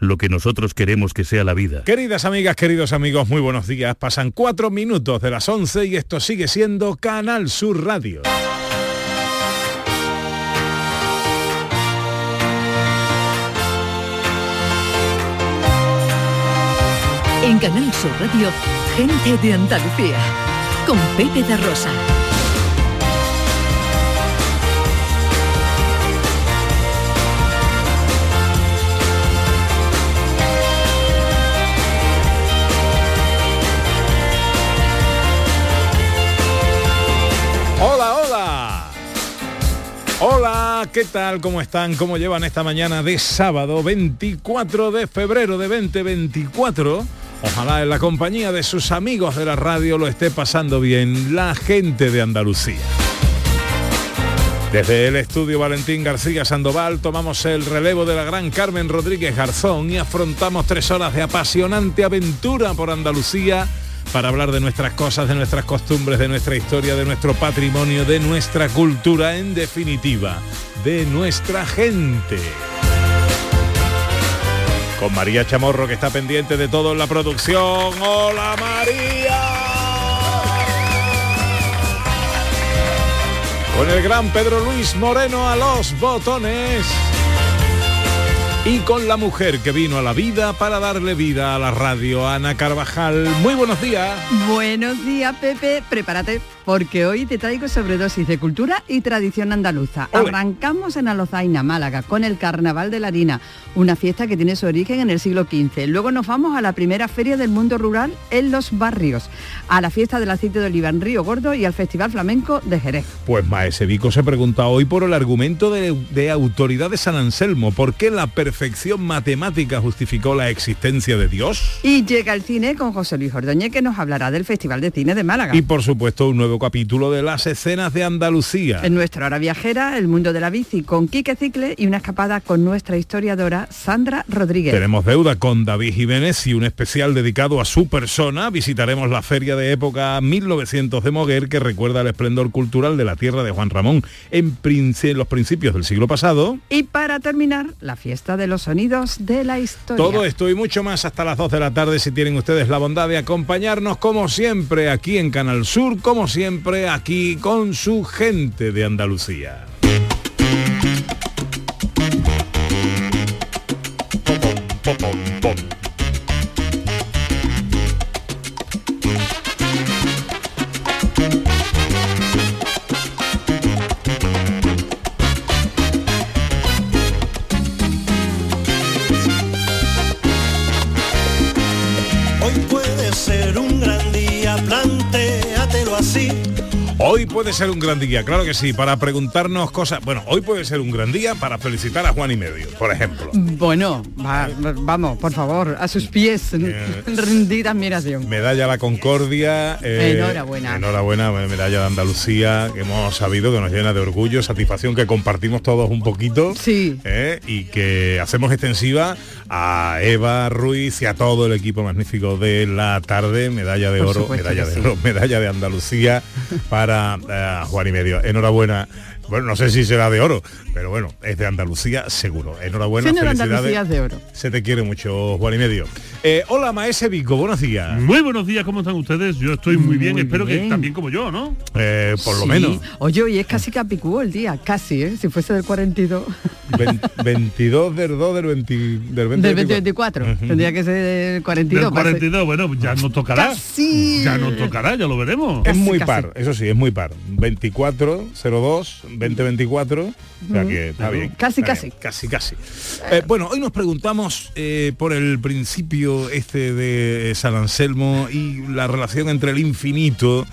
lo que nosotros queremos que sea la vida. Queridas amigas, queridos amigos, muy buenos días. Pasan cuatro minutos de las 11 y esto sigue siendo Canal Sur Radio. En Canal Sur Radio, gente de Andalucía, con Pepe de Rosa. Hola, ¿qué tal? ¿Cómo están? ¿Cómo llevan esta mañana de sábado 24 de febrero de 2024? Ojalá en la compañía de sus amigos de la radio lo esté pasando bien la gente de Andalucía. Desde el estudio Valentín García Sandoval tomamos el relevo de la gran Carmen Rodríguez Garzón y afrontamos tres horas de apasionante aventura por Andalucía para hablar de nuestras cosas, de nuestras costumbres, de nuestra historia, de nuestro patrimonio, de nuestra cultura, en definitiva, de nuestra gente. Con María Chamorro que está pendiente de todo en la producción. ¡Hola María! Con el gran Pedro Luis Moreno a los botones. Y con la mujer que vino a la vida para darle vida a la radio, Ana Carvajal. Muy buenos días. Buenos días, Pepe. Prepárate, porque hoy te traigo sobredosis de cultura y tradición andaluza. Arrancamos en Alozaina, Málaga, con el Carnaval de la Harina, una fiesta que tiene su origen en el siglo XV. Luego nos vamos a la primera feria del mundo rural en los barrios, a la fiesta del aceite de oliva en Río Gordo y al Festival Flamenco de Jerez. Pues Maese Vico se pregunta hoy por el argumento de, de autoridad de San Anselmo. ¿Por qué la perfección matemática justificó la existencia de Dios? Y llega el cine con José Luis Ordóñez, que nos hablará del Festival de Cine de Málaga. Y por supuesto un nuevo capítulo de las escenas de Andalucía. En nuestra hora viajera, el mundo de la bici con Quique Cicle y una escapada con nuestra historiadora Sandra Rodríguez. Tenemos deuda con David Jiménez y un especial dedicado a su persona. Visitaremos la feria de época 1900 de Moguer que recuerda el esplendor cultural de la tierra de Juan Ramón en, en los principios del siglo pasado. Y para terminar, la fiesta de los sonidos de la historia. Todo esto y mucho más hasta las 2 de la tarde si tienen ustedes la bondad de acompañarnos como siempre aquí en Canal Sur, como siempre aquí con su gente de Andalucía. Hoy puede ser un gran día, claro que sí, para preguntarnos cosas. Bueno, hoy puede ser un gran día para felicitar a Juan y Medio, por ejemplo. Bueno, va- vamos, por favor, a sus pies, rendida admiración. Medalla a la Concordia. eh, Enhorabuena. Enhorabuena, medalla de Andalucía, que hemos sabido que nos llena de orgullo, satisfacción que compartimos todos un poquito. Sí. eh, y que hacemos extensiva a Eva Ruiz y a todo el equipo magnífico de la tarde. Medalla de Por oro, medalla de sí. oro, medalla de Andalucía para Juan y Medio. Enhorabuena. Bueno, no sé si será de oro, pero bueno, es de Andalucía seguro. Enhorabuena, felicidades. Andalucía es de oro. Se te quiere mucho, Juan y Medio. Eh, hola, Maese Vico, buenos días. Muy buenos días, ¿cómo están ustedes? Yo estoy muy bien, Muy espero que bien. también como yo, ¿no? Eh, por lo Sí. menos. Oye, hoy es casi capicúo el día, casi, ¿eh? Si fuese del 42. Vein- 22 del 2 del 20 del Del 2024. 2024. Tendría que ser del 42. Del para ser- 42, bueno, ya nos tocará. Casi. Ya nos tocará, ya lo veremos. Es Casi, muy casi. par, eso sí, es muy par. 24, 02, 2024. O sea que está bien. Casi, está casi. bien, Casi, casi. Eh, bueno, hoy nos preguntamos eh, por el principio este de San Anselmo y la relación entre el infinito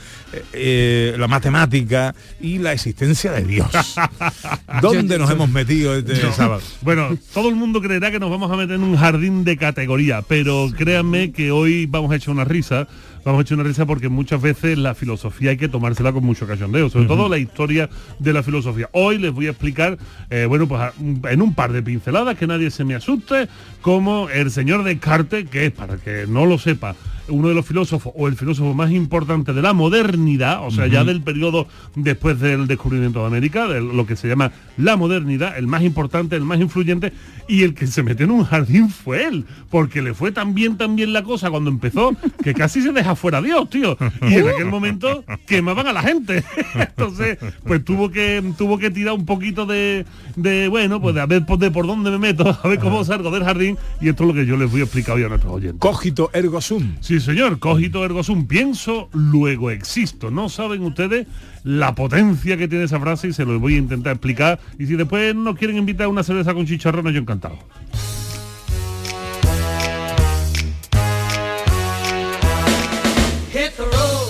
eh, la matemática y la existencia de Dios. ¿Dónde nos hemos metido este No. sábado? Bueno, todo el mundo creerá que nos vamos a meter en un jardín de categoría, pero créanme que hoy vamos a echar una risa. Vamos a echar una risa porque muchas veces la filosofía hay que tomársela con mucho cachondeo, sobre todo la historia de la filosofía. Hoy les voy a explicar, eh, bueno, pues en un par de pinceladas, que nadie se me asuste, como el señor Descartes, que es, para que no lo sepa, uno de los filósofos o el filósofo más importante de la modernidad, o sea, ya del periodo después del descubrimiento de América, de lo que se llama la modernidad, el más importante, el más influyente, y el que se metió en un jardín fue él, porque le fue tan bien, tan bien la cosa cuando empezó, que casi se deja fuera Dios, tío. Y en aquel momento quemaban a la gente. Entonces, pues tuvo que tuvo que tirar un poquito de, de bueno, pues de a ver de por dónde me meto, a ver cómo salgo del jardín, y esto es lo que yo les voy a explicar hoy a nuestros oyentes. Cogito ergo sum. Sí, señor, cogito ergo sum, pienso, luego existo. No saben ustedes la potencia que tiene esa frase y se lo voy a intentar explicar. Y si después nos quieren invitar a una cerveza con chicharrones, yo encantado.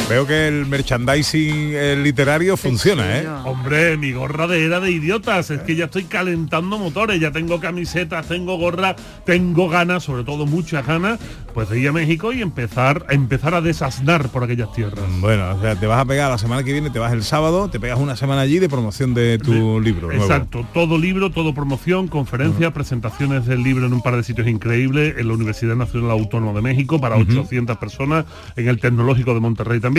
Veo que el merchandising eh, literario funciona, ¿eh? Hombre, mi gorra de era de idiotas, es que ya estoy calentando motores, ya tengo camisetas, tengo gorra, tengo ganas, sobre todo muchas ganas, pues de ir a México y empezar a empezar a desasnar por aquellas tierras. Bueno, o sea, te vas a pegar la semana que viene, te vas el sábado, te pegas una semana allí de promoción de tu libro. nuevo. Exacto, todo libro, todo promoción, conferencias, presentaciones del libro en un par de sitios increíbles, en la Universidad Nacional Autónoma de México para 800 personas, en el Tecnológico de Monterrey también,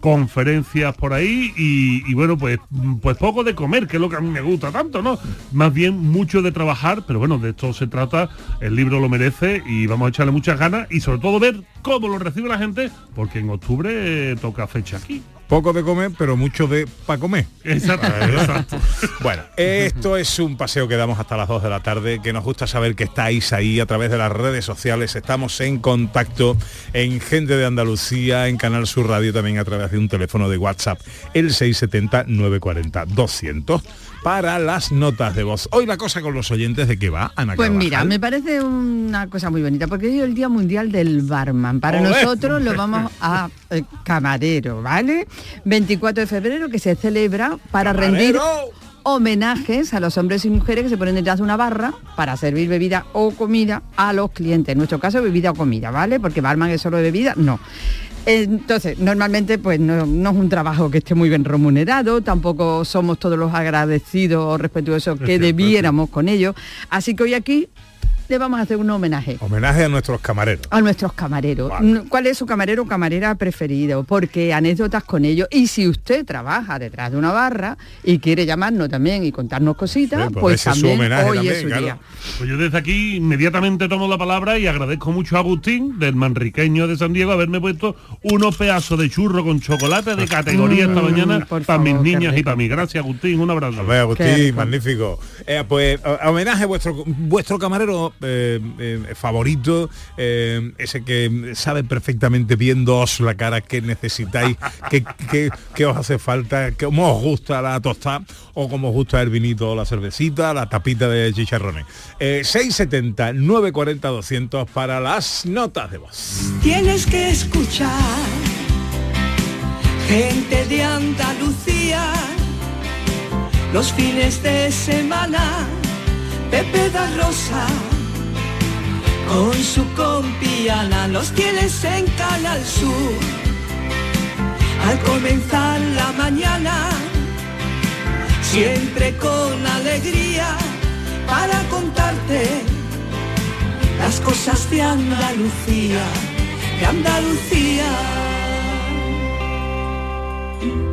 conferencias por ahí y, y bueno, pues, pues poco de comer, que es lo que a mí me gusta tanto, ¿no? Más bien mucho de trabajar, pero bueno, de esto se trata, el libro lo merece y vamos a echarle muchas ganas y sobre todo ver cómo lo recibe la gente, porque en octubre toca fecha aquí. Poco de comer, pero mucho de para comer. Exacto, exacto. Bueno, esto es un paseo que damos hasta las 2 de la tarde, que nos gusta saber que estáis ahí a través de las redes sociales, estamos en contacto en Gente de Andalucía, en Canal Sur Radio, también a través de un teléfono de WhatsApp, el 670-940-200, para las notas de voz. Hoy la cosa con los oyentes de qué va, Ana Pues Carvajal? mira, me parece una cosa muy bonita, porque hoy es el Día Mundial del Barman. Para ¡Olé! nosotros lo vamos a eh, camarero, ¿vale? 24 de febrero que se celebra para rendir homenajes a los hombres y mujeres que se ponen detrás de una barra para servir bebida o comida a los clientes. En nuestro caso, bebida o comida, ¿vale? Porque barman es solo de bebida, no. Entonces, normalmente pues no, no es un trabajo que esté muy bien remunerado, tampoco somos todos los agradecidos o respetuosos que debiéramos con ellos. Así que hoy aquí le vamos a hacer un homenaje Homenaje a nuestros camareros. a nuestros camareros. Vale. ¿Cuál es su camarero o camarera preferido? Porque anécdotas con ellos. Y si usted trabaja detrás de una barra y quiere llamarnos también y contarnos cositas, pues pues también homenaje hoy también, es su claro. día. Pues yo desde aquí inmediatamente tomo la palabra y agradezco mucho a Agustín, del manriqueño de San Diego, haberme puesto unos pedazos de churro con chocolate de categoría esta Mm, mañana por para mis favor, niñas y para mí. Gracias, Agustín. Un abrazo. Hombre, Qué Agustín, magnífico. Eh, pues a- homenaje a vuestro vuestro camarero eh, eh, favorito, eh, ese que sabe perfectamente viéndoos la cara que necesitáis, que, que- que os hace falta, que cómo os gusta la tostada o cómo os gusta el vinito o la cervecita, la tapita de chicharrones. Eh, 670 940 200 para las notas de voz. Tienes que escuchar gente de Andalucía los fines de semana. Pepe da Rosa con su compiana los tienes en Canal Sur. Al comenzar la mañana, siempre con alegría para contarte las cosas de Andalucía, de Andalucía.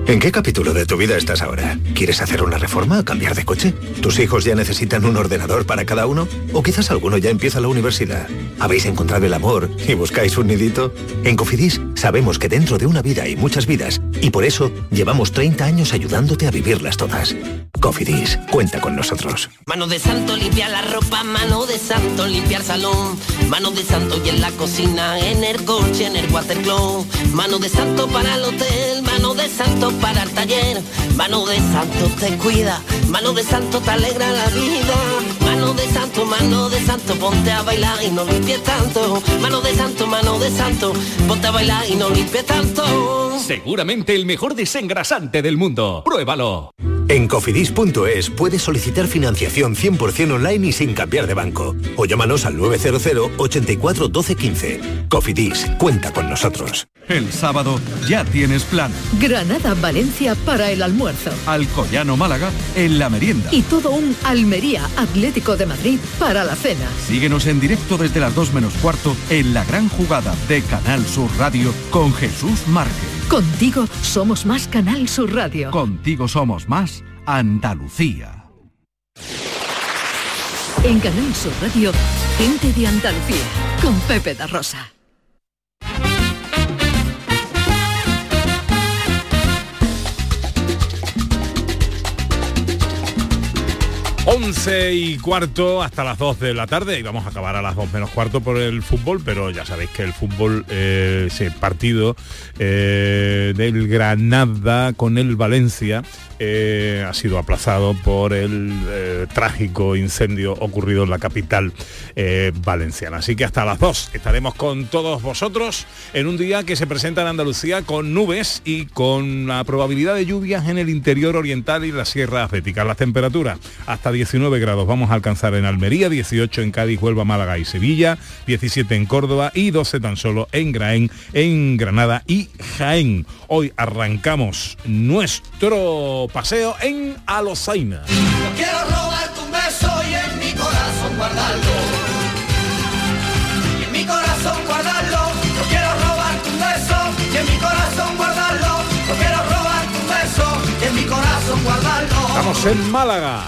¿En qué capítulo de tu vida estás ahora? ¿Quieres hacer una reforma o cambiar de coche? ¿Tus hijos ya necesitan un ordenador para cada uno? ¿O quizás alguno ya empieza la universidad? ¿Habéis encontrado el amor y buscáis un nidito? En Cofidis sabemos que dentro de una vida hay muchas vidas y por eso llevamos 30 años ayudándote a vivirlas todas. Cofidis, cuenta con nosotros. Mano de santo limpia la ropa, mano de santo limpiar salón, mano de santo y en la cocina, en el coche, en el watercloak, mano de santo para el hotel, mano de santo para el taller, mano de santo te cuida, mano de santo te alegra la vida, mano de santo, mano de santo, ponte a bailar y no limpies tanto. Mano de santo, mano de santo, ponte a bailar y no limpies tanto. Seguramente el mejor desengrasante del mundo. Pruébalo. En cofidis.es puedes solicitar financiación 100% online y sin cambiar de banco. O llámanos al 900 84 12 15. Cofidis, cuenta con nosotros. El sábado ya tienes plan. Granada, Valencia para el almuerzo. Alcoyano Málaga en la merienda. Y todo un Almería Atlético de Madrid para la cena. Síguenos en directo desde las 2 menos cuarto en la gran jugada de Canal Sur Radio con Jesús Márquez. Contigo somos más Canal Sur Radio. Contigo somos más Andalucía. En Canal Sur Radio, gente de Andalucía, con Pepe da Rosa. 11 y cuarto hasta las 2 de la tarde y vamos a acabar a las 2 menos cuarto por el fútbol, pero ya sabéis que el fútbol, eh, ese partido eh, del Granada con el Valencia, eh, ha sido aplazado por el eh, trágico incendio ocurrido en la capital eh, valenciana. Así que hasta las 2 estaremos con todos vosotros en un día que se presenta en Andalucía con nubes y con la probabilidad de lluvias en el interior oriental y la sierra azética. Las temperaturas hasta 19 grados vamos a alcanzar en Almería, 18 en Cádiz, Huelva, Málaga y Sevilla, 17 en Córdoba y 12 tan solo en Graén, en Granada y Jaén. Hoy arrancamos nuestro paseo en Alosaina. Yo quiero robarte un beso y en mi corazón guardarlo. Y en mi corazón guardarlo. Yo quiero robarte un beso y en mi corazón guardarlo. Yo quiero robarte un beso y en mi corazón guardarlo. Estamos en Málaga.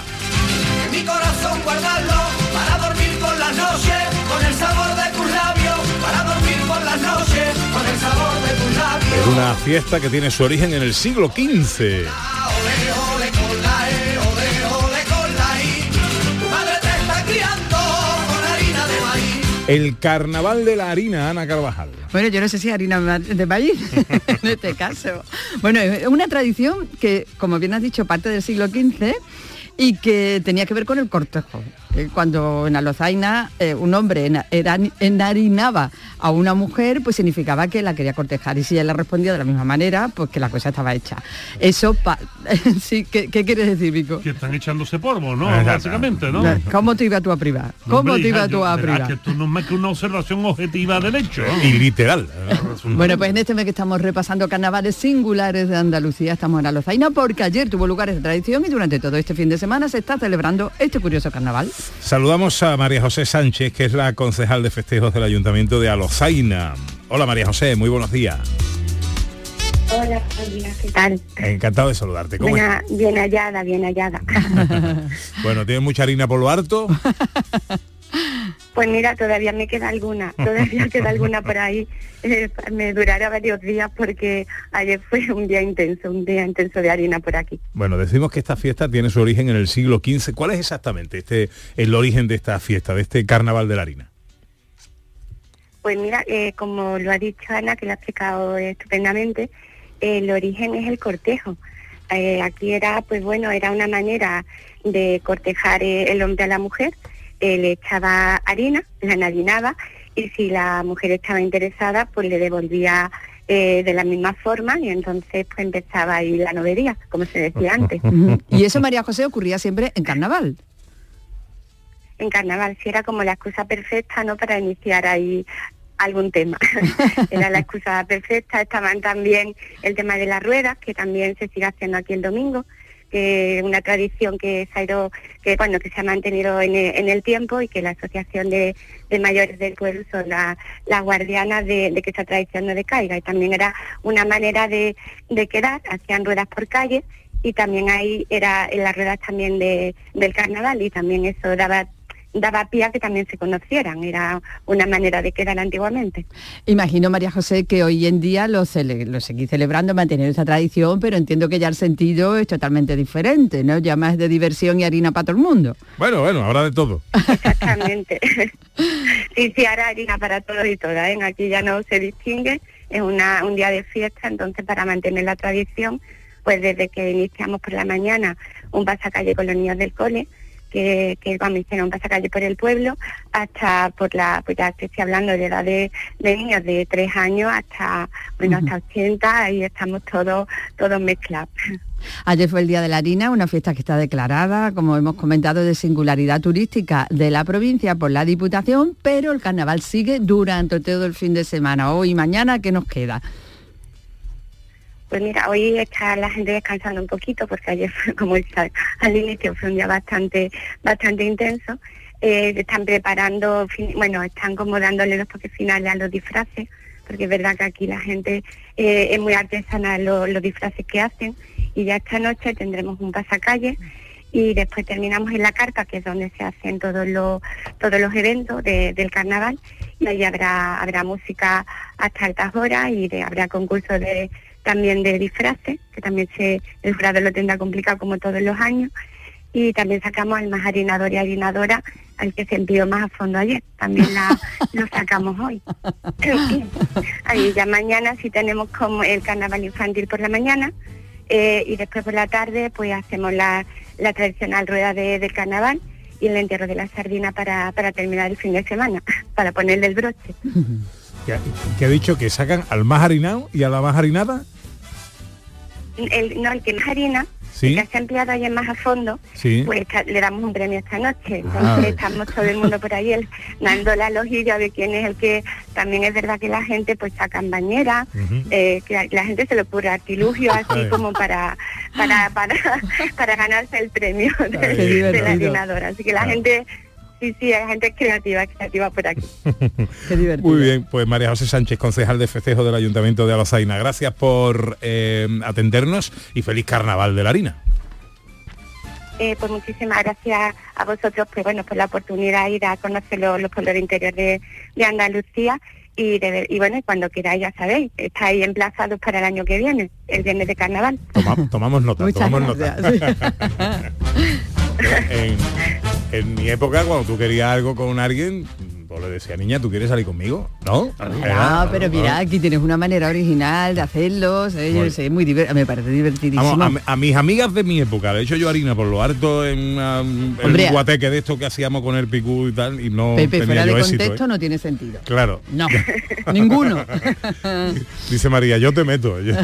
Y en mi corazón guardarlo para dormir por las noches con el sabor de tus labios. Para dormir por las noches con el sabor de. Es una fiesta que tiene su origen en el siglo XV. El carnaval de la harina, Ana Carvajal. Bueno, yo no sé si harina de maíz en este caso. Bueno, es una tradición que, como bien has dicho, parte del siglo XV y que tenía que ver con el cortejo. Eh, Cuando en Alozaina eh, un hombre enharinaba a una mujer, pues significaba que la quería cortejar. Y si ella le respondía de la misma manera, pues que la cosa estaba hecha. Eso, pa- sí, ¿qué, qué quieres decir, Vico? Que están echándose polvo, ¿no? Exacto. Básicamente, ¿no? ¿Cómo te iba tú a privar? No, ¿Cómo hombre, te iba hija, tú yo- a privar? que esto no es más que una observación objetiva del hecho. Y literal. Bueno, pues en este mes que estamos repasando carnavales singulares de Andalucía, estamos en Alozaina porque ayer tuvo lugar esta tradición y durante todo este fin de semana se está celebrando este curioso carnaval. Saludamos a María José Sánchez, que es la concejal de festejos del Ayuntamiento de Alozaina. Hola María José, muy buenos días. Hola, ¿qué tal? Encantado de saludarte. ¿Cómo Bien, bien hallada, bien hallada. Bueno, ¿tienes mucha harina por lo harto? Pues mira, todavía me queda alguna, todavía queda alguna por ahí. Eh, me durará varios días porque ayer fue un día intenso, un día intenso de harina por aquí. Bueno, decimos que esta fiesta tiene su origen en el siglo XV. ¿Cuál es exactamente este el origen de esta fiesta, de este carnaval de la harina? Pues mira, eh, como lo ha dicho Ana, que lo ha explicado estupendamente, eh, el origen es el cortejo. Eh, aquí era, pues bueno, era una manera de cortejar el hombre a la mujer. Eh, le echaba harina, la enharinaba y si la mujer estaba interesada, pues le devolvía eh, de la misma forma y entonces pues empezaba ahí la novería, como se decía antes. Y eso, María José, ocurría siempre en carnaval. en carnaval, si era como la excusa perfecta, ¿no? Para iniciar ahí algún tema. era la excusa perfecta. Estaban también el tema de las ruedas, que también se sigue haciendo aquí el domingo, que una tradición que se ha ido, que bueno, que se ha mantenido en el, en el tiempo y que la asociación de, de mayores del pueblo son la- las guardianas de, de que esa tradición no decaiga. Y también era una manera de, de quedar, hacían ruedas por calle y también ahí era en las ruedas también de, del carnaval y también eso daba daba pie a que también se conocieran, era una manera de quedar antiguamente. Imagino, María José, que hoy en día lo, cele- lo seguís celebrando, manteniendo esa tradición, pero entiendo que ya el sentido es totalmente diferente, ¿no? Ya más de diversión y harina para todo el mundo. Bueno, bueno, habrá de todo. Exactamente. sí, sí, ahora harina para todos y todas, ¿eh? aquí ya no se distingue, es una, un día de fiesta, entonces para mantener la tradición, pues desde que iniciamos por la mañana un pasacalle con los niños del cole, que, que vamos, hicieron un pasacalle por el pueblo, hasta por la, pues ya te estoy hablando de edad de, de niños de tres años hasta, bueno, hasta 80, ahí estamos todos, todos mezclados. Ayer fue el Día de la Harina, una fiesta que está declarada, como hemos comentado, de singularidad turística de la provincia por la Diputación, pero el carnaval sigue durante todo el fin de semana. Hoy y mañana, ¿qué nos queda? Pues mira, hoy está la gente descansando un poquito porque ayer fue, como al inicio, fue un día bastante, bastante intenso. Eh, están preparando, bueno, están como dándole los toques finales a los disfraces, porque es verdad que aquí la gente eh, es muy artesanal lo- los disfraces que hacen. Y ya esta noche tendremos un pasacalle y después terminamos en la carpa, que es donde se hacen todos los todos los eventos de- del carnaval y ahí habrá habrá música hasta altas horas y de- habrá concursos de también de disfraces, que también se el jurado lo tendrá complicado como todos los años y también sacamos al más harinador y harinadora al que se empleó más a fondo ayer, también la, lo sacamos hoy. Ahí ya mañana sí tenemos como el carnaval infantil por la mañana eh, y después por la tarde pues hacemos la, la tradicional rueda de, del carnaval y el entierro de la sardina para, para terminar el fin de semana, para ponerle el broche. Que, que ha dicho que sacan al más harinado y a la más harinada. El, no, el que más harina, Sí. el que se ha empleado ayer más a fondo, Sí. pues le damos un premio esta noche. Entonces Ah. estamos todo el mundo por ahí el- dando la lojilla de quién es el que también es verdad que la gente pues sacan bañera, eh, que la, la gente se le ocurre artilugios así Ay. como para para, para para ganarse el premio de, de la. Así que la Ah. gente, sí, sí, hay gente creativa, creativa por aquí. Muy bien, pues María José Sánchez, concejal de festejo del Ayuntamiento de Alazaina. Gracias por eh, atendernos y feliz carnaval de la harina. Eh, pues muchísimas gracias a vosotros pues bueno por la oportunidad de ir a conocer lo- los pueblos de interior de, de Andalucía y, de- y bueno y cuando queráis ya sabéis estáis emplazados para el año que viene el viernes de carnaval Toma- tomamos nota, Muchas tomamos gracias. nota. en, en mi época, cuando tú querías algo con alguien, pues le decía, niña, ¿tú quieres salir conmigo? ¿No? Ah, pero mira, aquí tienes una manera original de hacerlo, sé, yo Muy- sé, muy diver- me parece divertidísimo. Vamos, a, a mis amigas de mi época, de hecho yo harina por lo harto en, una- en Hombre, un guateque de esto que hacíamos con el picú y tal, y no Pepe, tenía fuera de éxito. contexto ¿eh? no tiene sentido. Claro. No, ninguno. Dice María, yo te meto. Yo.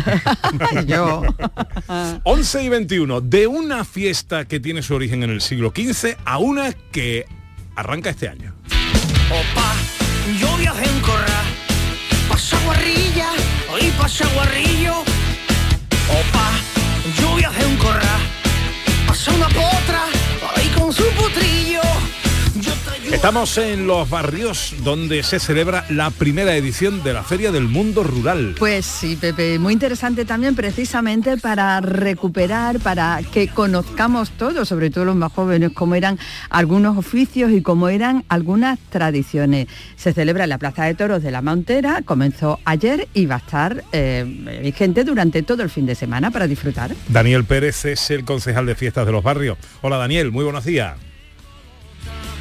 Yo. 11 y 21, de una fiesta que tiene su origen en el siglo XV a una que arranca este año. Opa, yo viajé en corra, pasa guarrilla, hoy pasa guarrillo. Opa, yo viajé en corra, pasa una Estamos en los barrios donde se celebra la primera edición de la Feria del Mundo Rural. Pues sí, Pepe, muy interesante también precisamente para recuperar, para que conozcamos todos, sobre todo los más jóvenes, cómo eran algunos oficios y cómo eran algunas tradiciones. Se celebra en la Plaza de Toros de la Montera, comenzó ayer y va a estar eh, vigente durante todo el fin de semana para disfrutar. Daniel Pérez es el concejal de fiestas de los barrios. Hola Daniel, muy buenos días.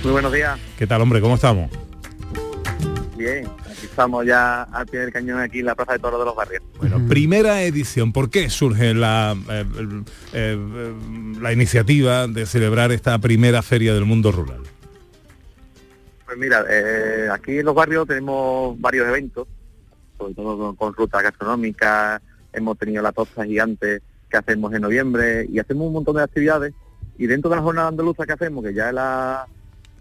Muy buenos días. ¿Qué tal, hombre? ¿Cómo estamos? Bien, aquí estamos ya al pie del cañón aquí en la Plaza de Toros de los Barrios. Bueno, primera edición. ¿Por qué surge la, eh, eh, eh, la iniciativa de celebrar esta primera Feria del Mundo Rural? Pues mira, eh, aquí en los barrios tenemos varios eventos, sobre todo con, con rutas gastronómicas, hemos tenido la tosta gigante que hacemos en noviembre y hacemos un montón de actividades y dentro de la jornada andaluza que hacemos, que ya es la,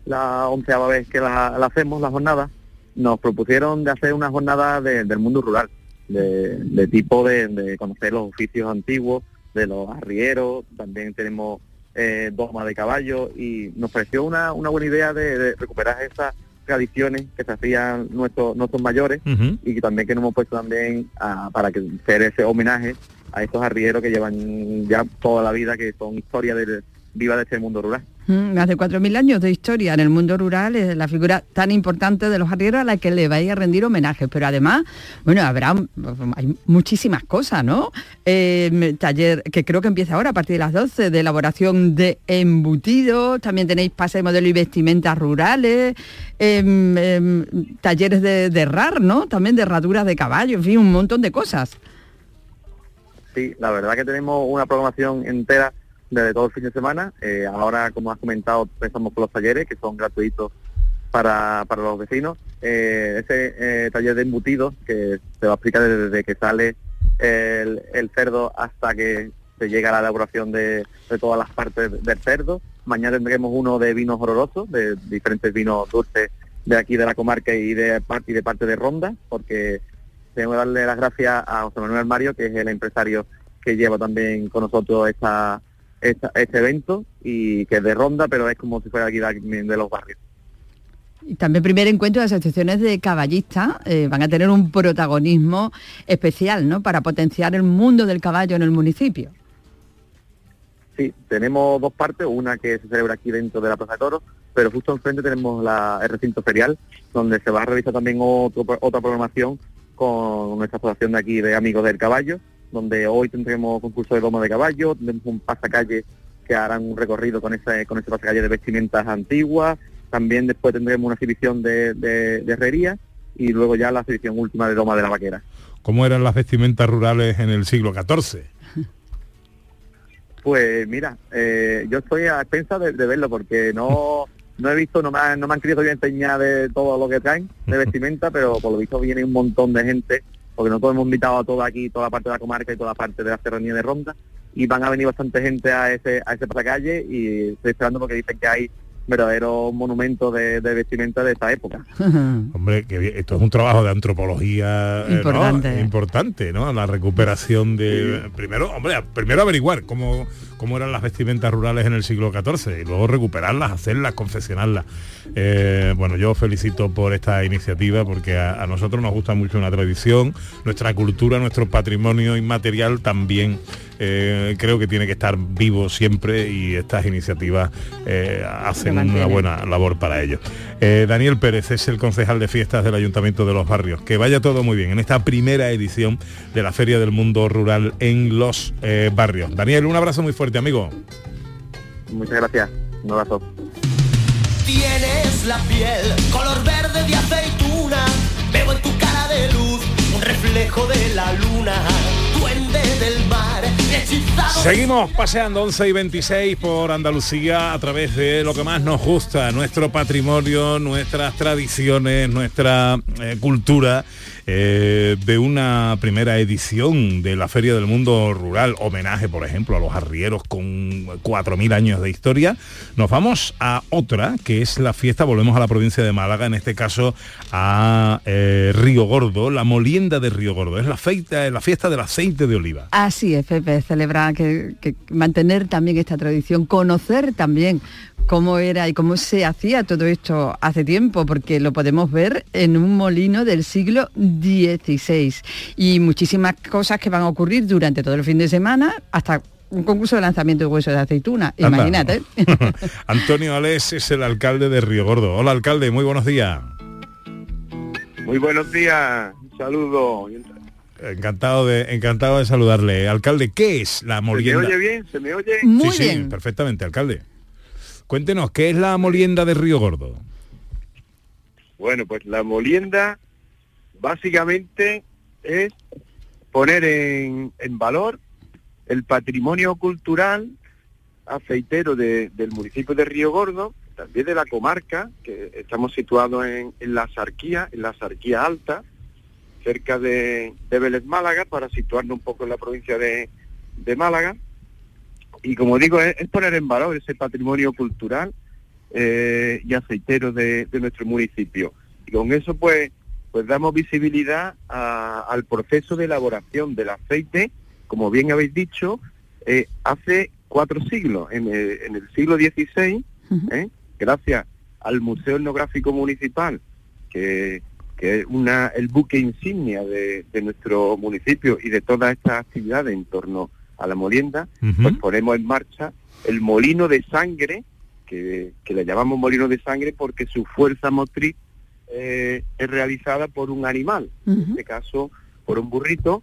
la onceava vez que la, la hacemos, la jornada, nos propusieron de hacer una jornada de- del mundo rural, de, de tipo de, de conocer los oficios antiguos, de los arrieros, también tenemos eh, doma de caballo y nos pareció una, una buena idea de, recuperar esas tradiciones que se hacían nuestros nuestros mayores y que también que nos hemos puesto también a- para que hacer ese homenaje a estos arrieros que llevan ya toda la vida, que son historia del, viva de este mundo rural. De 4.000 años de historia en el mundo rural es la figura tan importante de los arrieros a la que le vais a rendir homenaje. Pero además, bueno, habrá hay muchísimas cosas, ¿no? Eh, taller que creo que empieza ahora a partir de las 12 de elaboración de embutidos. También tenéis pase de modelo y vestimentas rurales. em, em, talleres de, de ¿no? También de herraduras de caballo, en fin, un montón de cosas. Sí, la verdad que tenemos una programación entera desde todo el fin de semana. Eh, ahora, como has comentado, empezamos con los talleres que son gratuitos para, para los vecinos. Eh, ese eh, taller de embutidos que se va a explicar desde que sale el, cerdo hasta que se llega a la elaboración de, de todas las partes del cerdo. Mañana tendremos uno de vinos horrorosos, de diferentes vinos dulces de aquí de la comarca y de parte de parte de Ronda, porque tengo que darle las gracias a José Manuel Mario, que es el empresario que lleva también con nosotros esta, esta- este evento y que es de Ronda, pero es como si fuera aquí de, los barrios. Y también primer encuentro de asociaciones de caballistas eh, van a tener un protagonismo especial, ¿no? Para potenciar el mundo del caballo en el municipio. Sí, tenemos dos partes, una que se celebra aquí dentro de la Plaza de Toros, pero justo enfrente tenemos la, el recinto ferial, donde se va a realizar también otro, otra programación con nuestra asociación de aquí de Amigos del Caballo, donde hoy tendremos concurso de loma de caballo, tendremos un pasacalle que harán un recorrido con ese, con ese pasacalle de vestimentas antiguas, también después tendremos una exhibición de, de, de herrería y luego ya la exhibición última de loma de la vaquera. ¿Cómo eran las vestimentas rurales en el siglo XIV? Pues mira, eh, yo estoy a expensas de, de verlo porque no no he visto, no me, han, no me han querido todavía enseñar de todo lo que traen de vestimenta, pero por lo visto viene un montón de gente, porque nosotros hemos invitado a toda aquí, toda la parte de la comarca y toda la parte de la serranía de Ronda, y van a venir bastante gente a ese, a ese pasacalle y estoy esperando porque dicen que hay verdaderos monumentos de, de vestimenta de esta época. Hombre, que bien, esto es un trabajo de antropología eh, ¿no? Importante. importante, ¿no? La recuperación de primero, hombre, primero averiguar cómo, cómo eran las vestimentas rurales en el siglo XIV y luego recuperarlas, hacerlas, confeccionarlas. Eh, bueno, yo felicito por esta iniciativa porque a, a nosotros nos gusta mucho una tradición, nuestra cultura, nuestro patrimonio inmaterial también eh, creo que tiene que estar vivo siempre y estas iniciativas eh, hacen una buena labor para ello. Eh, Daniel Pérez es el concejal de fiestas del Ayuntamiento de los Barrios. Que vaya todo muy bien en esta primera edición de la Feria del Mundo Rural en los eh, barrios. Daniel, un abrazo muy fuerte, amigo. Muchas gracias. Un abrazo. Tienes la piel color verde de aceituna. Veo en tu cara de luz un reflejo de la luna. Seguimos paseando 11 y 26 por Andalucía a través de lo que más nos gusta, nuestro patrimonio, nuestras tradiciones, nuestra eh, cultura, eh, de una primera edición de la Feria del Mundo Rural, homenaje, por ejemplo, a los arrieros con 4.000 años de historia. Nos vamos a otra, que es la fiesta, volvemos a la provincia de Málaga, en este caso a eh, Río Gordo, la molienda de Río Gordo. Es la, feita, la fiesta del aceite de oliva. Así es, Pepe, celebrar que, que mantener también esta tradición, conocer también cómo era y cómo se hacía todo esto hace tiempo, porque lo podemos ver en un molino del siglo XVI. Y muchísimas cosas que van a ocurrir durante todo el fin de semana, hasta un concurso de lanzamiento de huesos de aceituna, Anda. imagínate. Antonio Alés es el alcalde de Río Gordo. Hola alcalde, muy buenos días. Muy buenos días, un saludo. Encantado de, encantado de saludarle. Alcalde, ¿qué es la ¿Se me molienda? oye bien? ¿Se me oye? sí, sí, perfectamente, alcalde. Cuéntenos, ¿qué es la molienda de Río Gordo? Bueno, pues la molienda básicamente es poner en, en valor el patrimonio cultural aceitero de- del municipio de Río Gordo, también de la comarca, que estamos situados en, en la Sarquía, en la Sarquía Alta, cerca de, de Vélez Málaga, para situarnos un poco en la provincia de, de Málaga. Y como digo, es, poner en valor ese patrimonio cultural eh, y aceitero de, de nuestro municipio. Y con eso pues, pues damos visibilidad a- al proceso de elaboración del aceite, como bien habéis dicho, eh, hace cuatro siglos, en el, en el siglo XVI, ¿eh? gracias al Museo Etnográfico Municipal, que, que es una, el buque insignia de, de nuestro municipio y de todas estas actividades en torno a la molienda, pues ponemos en marcha el molino de sangre, que, que le llamamos molino de sangre porque su fuerza motriz eh, es realizada por un animal, en este caso por un burrito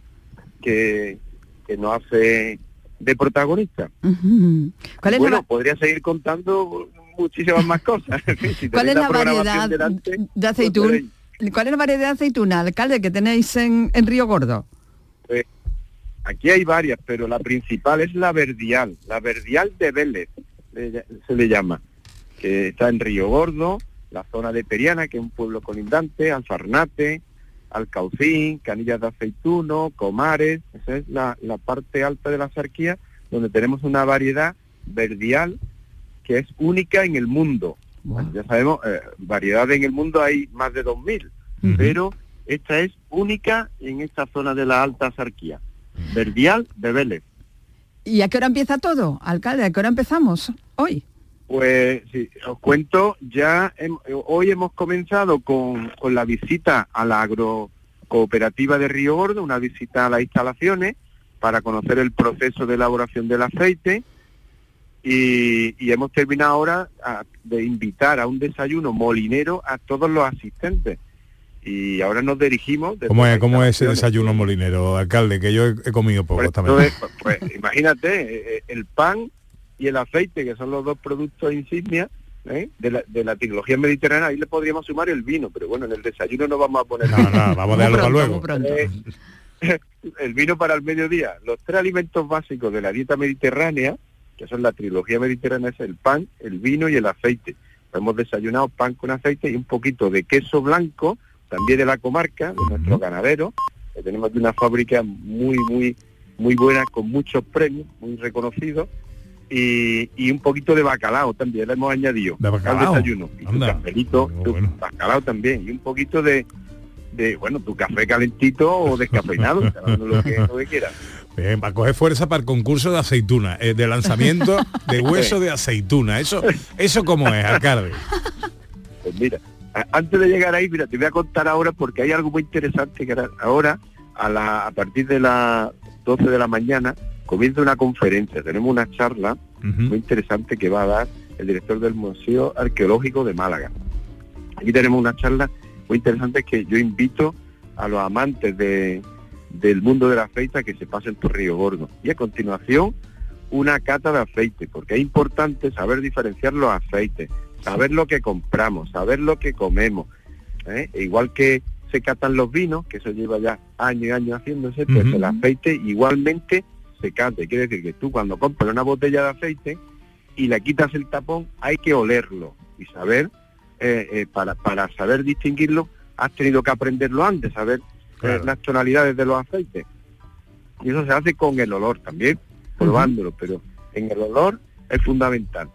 que, que nos hace de protagonista. Ujú. ¿Cuál es bueno, la, podría seguir contando muchísimas más cosas. Si cuál es la variedad delante, de pues aceitún? veréis. ¿Cuál es la variedad de aceituna, alcalde, que tenéis en, en Río Gordo? Pues, aquí hay varias, pero la principal es la Verdial, la Verdial de Vélez, le- se le llama, que está en Río Gordo, la zona de Periana, que es un pueblo colindante, Alfarnate, Alcaucín, Canillas de Aceituno, Comares, esa es la, la parte alta de la sarquía, donde tenemos una variedad verdial que es única en el mundo. Ya sabemos, eh, variedades en el mundo hay más de 2.000, pero esta es única en esta zona de la alta sarquía. Verdial de Vélez. ¿Y a qué hora empieza todo, alcalde? ¿A qué hora empezamos hoy? Pues sí, os cuento, ya hem- hoy hemos comenzado con, con la visita a la agrocooperativa de Río Gordo, una visita a las instalaciones para conocer el proceso de elaboración del aceite y, y hemos terminado ahora a- de invitar a un desayuno molinero a todos los asistentes. Y ahora nos dirigimos... ¿Cómo es, cómo es ese desayuno molinero, alcalde? Que yo he, he comido poco también. Entonces, pues, imagínate, eh, eh, el pan y el aceite, que son los dos productos insignia ¿eh? de, la, de la trilogía mediterránea, ahí le podríamos sumar el vino, pero bueno, en el desayuno no vamos a poner No, no, vamos a dejarlo para luego. Eh, el vino para el mediodía. Los tres alimentos básicos de la dieta mediterránea, que son la trilogía mediterránea, es el pan, el vino y el aceite. Hemos desayunado pan con aceite y un poquito de queso blanco, también de la comarca, de nuestro ganadero, que tenemos de una fábrica muy, muy, muy buena, con muchos premios, muy reconocidos, y, y un poquito de bacalao también le hemos añadido ¿De al bacalao? desayuno. Y tu Anda. cafelito, tu bacalao también, y un poquito de, de, bueno, tu café calentito o descafeinado, lo que, lo que quiera. Bien, para coger fuerza para el concurso de aceituna, eh, de lanzamiento de hueso de aceituna. Eso, eso cómo es, alcalde. Pues mira, a- antes de llegar ahí, mira, te voy a contar ahora porque hay algo muy interesante que ahora- ahora, a, la, a partir de las 12 de la mañana, comienza una conferencia. Tenemos una charla muy interesante que va a dar el director del Museo Arqueológico de Málaga. Aquí tenemos una charla muy interesante que yo invito a los amantes de, del mundo del aceite a que se pasen por Río Gordo. Y a continuación, una cata de aceite, porque es importante saber diferenciar los aceites, saber lo que compramos, saber lo que comemos. ¿eh? E igual que se catan los vinos, que eso lleva ya años y años haciéndose, pues el aceite igualmente se cate. Quiere decir que tú cuando compras una botella de aceite y le quitas el tapón, hay que olerlo y saber, eh, eh, para, para saber distinguirlo, has tenido que aprenderlo antes, saber eh, Claro. las tonalidades de los aceites. Y eso se hace con el olor también, probándolo, pero en el olor es fundamental.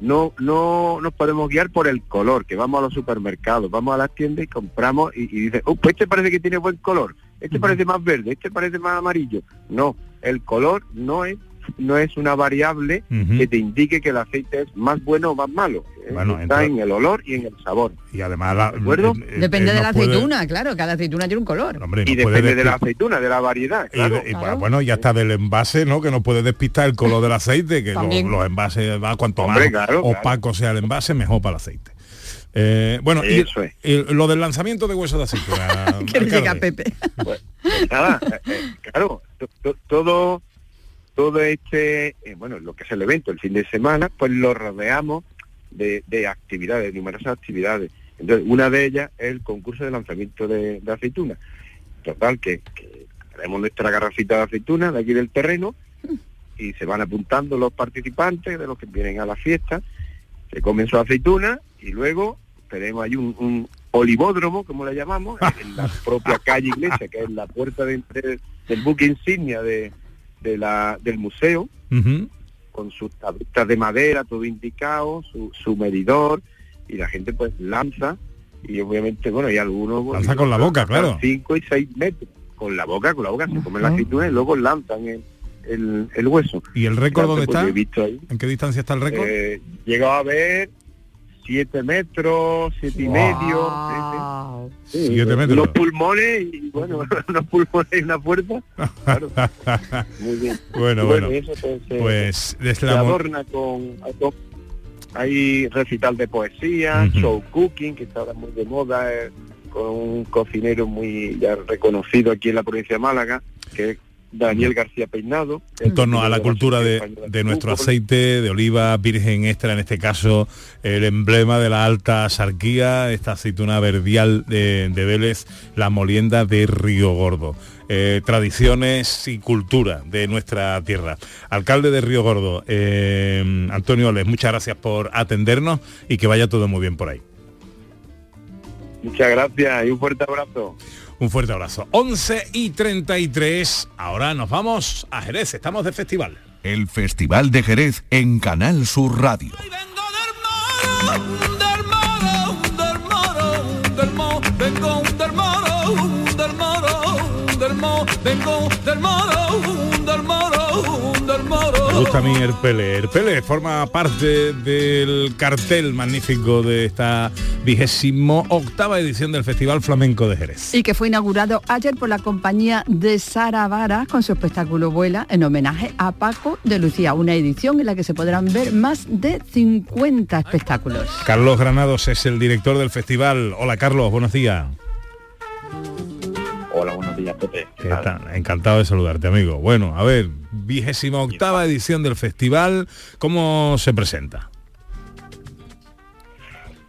No, no nos podemos guiar por el color, que vamos a los supermercados, vamos a las tiendas y compramos y, y dice, oh, pues este parece que tiene buen color, este parece más verde, este parece más amarillo. No, el color no es no es una variable que te indique que el aceite es más bueno o más malo. Eh, Bueno, Está entonces- en el olor y en el sabor. Y además, la, ¿De acuerdo? eh, Depende eh, de la puede- aceituna, claro, cada aceituna tiene un color. Hombre, Y depende de la aceituna, de la variedad, y claro. de- y, pues, bueno, ya está del envase, ¿no? Que nos puede despistar el color del aceite, que los envases va cuanto más claro, opaco sea el envase, mejor para el aceite. Eh, bueno, y, Eso es. y lo del lanzamiento de huesos de aceituna. Que llega alcalde. Pepe. Pues nada, eh, eh, claro, todo todo este, eh, bueno, lo que es el evento, el fin de semana, pues lo rodeamos de, de actividades, numerosas actividades. Entonces, una de ellas es el concurso de lanzamiento de, de aceitunas. Total, que, que tenemos nuestra garrafita de aceitunas de aquí del terreno y se van apuntando los participantes de los que vienen a la fiesta, se comen su aceituna y luego tenemos ahí un olivódromo, como le llamamos, en la propia calle iglesia, que es la puerta de, entre- del buque insignia de, de la, del museo, con sus tablitas de madera, todo indicado, su, su medidor, y la gente pues lanza, y obviamente, bueno, hay algunos... pues, Lanza con la boca, claro. 5 y 6 metros, con la boca, con la boca, se comen la aceituna y luego lanzan el, el, el hueso. ¿Y el récord dónde Pues, está? visto ahí, ¿En qué distancia está el récord? eh, llegó a ver 7 metros, siete y medio. sí, sí. Sí, Siete metros. Unos pulmones y bueno, unos pulmones y una puerta. Claro. Muy bien. Bueno, Y bueno. y eso pues, se- Pues adorna con, con- hay recital de poesía, show cooking, que está ahora muy de moda, eh, con un cocinero muy ya reconocido aquí en la provincia de Málaga, que es Daniel García Peinado. en torno a la cultura de, nuestro aceite de oliva virgen extra, en este caso el emblema de la alta sarquía, esta aceituna verdial de, de Vélez, la molienda de Río Gordo. eh, tradiciones y cultura de nuestra tierra. Alcalde de Río Gordo, eh, Antonio Oles, muchas gracias por atendernos y que vaya todo muy bien por ahí. Muchas gracias y un fuerte abrazo. Un fuerte abrazo. 11 y 33. Ahora nos vamos a Jerez. Estamos de festival. El Festival de Jerez en Canal Sur Radio. vengo del moro, del moro, del moro, vengo del moro, gusta a mí Herpele. Herpele forma parte del cartel magnífico de esta vigésimo octava edición del Festival Flamenco de Jerez. Y que fue inaugurado ayer por la compañía de Sara Vara con su espectáculo Vuela en homenaje a Paco de Lucía, una edición en la que se podrán ver más de 50 espectáculos. Carlos Granados es el director del festival. Hola Carlos, buenos días. Hola, buenos días, Pepe. ¿Qué tal? Encantado de saludarte, amigo. Bueno, a ver, vigésima octava edición del festival, ¿cómo se presenta?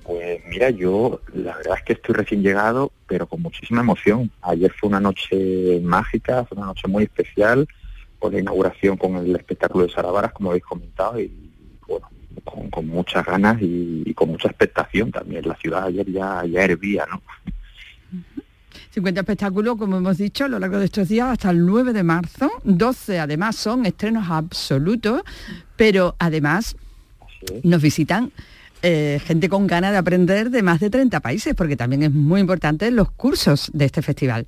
Pues mira, yo la verdad es que estoy recién llegado, pero con muchísima emoción. Ayer fue una noche mágica, fue una noche muy especial, por la inauguración con el espectáculo de Saravaras, como habéis comentado, y bueno, con, con muchas ganas y, y con mucha expectación también. La ciudad ayer ya, ya hervía, ¿no? 50 espectáculos, como hemos dicho, a lo largo de estos días hasta el 9 de marzo. 12 además son estrenos absolutos, pero además nos visitan eh, gente con ganas de aprender de más de 30 países, porque también es muy importante los cursos de este festival.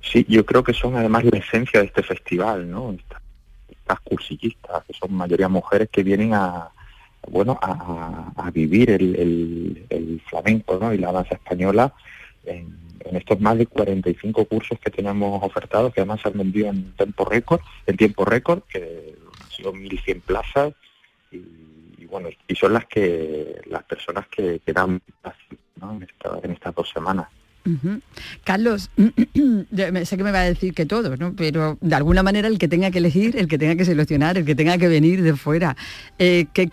Sí, yo creo que son además la esencia de este festival, ¿no? Estas, cursillistas, que son mayoría mujeres que vienen a, bueno, a, vivir el, el- el flamenco. Y la danza española en, estos más de 45 cursos que tenemos ofertados, que además se han vendido en tiempo récord, en tiempo récord, que han sido 1.100 plazas, y, bueno, y son las que las personas que, dan en, esta- en estas dos semanas. Carlos, yo me- sé que me va a decir que todo, ¿no? pero de alguna manera el que tenga que elegir, el que tenga que seleccionar, el que tenga que venir de fuera, eh, ¿qué-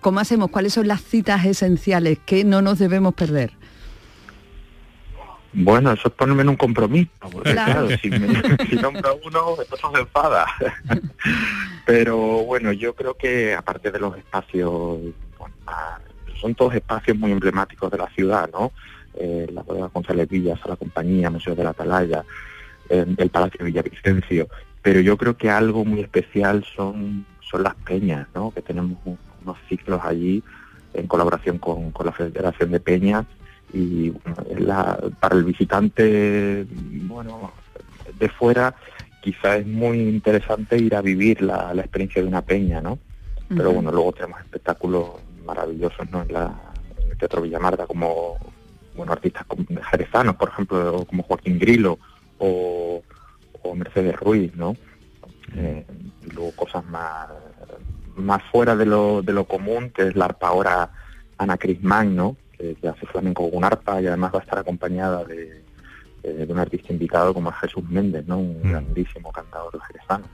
¿cómo hacemos? ¿Cuáles son las citas esenciales que no nos debemos perder? Bueno, eso es ponerme en un compromiso, porque Claro. claro, si, me, si nombro uno, otro se enfada. Pero bueno, yo creo que aparte de los espacios, bueno, son todos espacios muy emblemáticos de la ciudad, ¿no? Eh, la bodega González Villas, la compañía, Museo de la Atalaya, eh, el Palacio de Villavicencio. Pero yo creo que algo muy especial son, son las peñas, ¿no? Que tenemos un- unos ciclos allí en colaboración con, con la Federación de Peñas y bueno, la- para el visitante bueno de fuera quizá es muy interesante ir a vivir la, la experiencia de una peña no pero bueno luego tenemos espectáculos maravillosos no en, la, en el Teatro Villamarta como bueno artistas como jerezanos por ejemplo como Joaquín Grilo o, o Mercedes Ruiz no Eh, y luego cosas más más fuera de lo, de lo común que es la arpa ahora Ana Crismán no que, que hace flamenco con arpa y además va a estar acompañada de, de- de un artista invitado como es Jesús Méndez no un grandísimo cantador jerezano.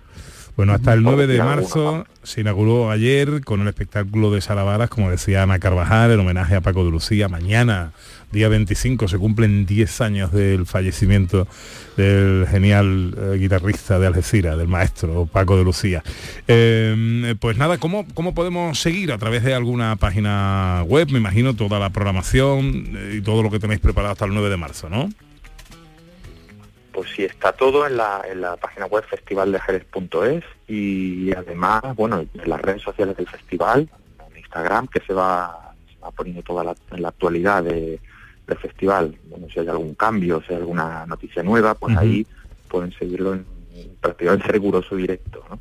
Bueno, hasta el Por 9 de marzo se inauguró ayer con el espectáculo de Salavaras, como decía Ana Carvajal, en homenaje a Paco de Lucía. Mañana, día 25, se cumplen 10 años del fallecimiento del genial eh, guitarrista de Algeciras, del maestro Paco de Lucía. Eh, pues nada, ¿cómo, ¿cómo podemos seguir? A través de alguna página web, me imagino, toda la programación eh, y todo lo que tenéis preparado hasta el 9 de marzo, ¿no? Pues sí, está todo en la, en la página web festivaldejerez.es y además, bueno, en las redes sociales del festival, en Instagram, que se va, poniendo toda la actualidad de- del festival. Bueno, si hay algún cambio, si hay alguna noticia nueva, pues ahí pueden seguirlo en prácticamente riguroso directo, ¿no?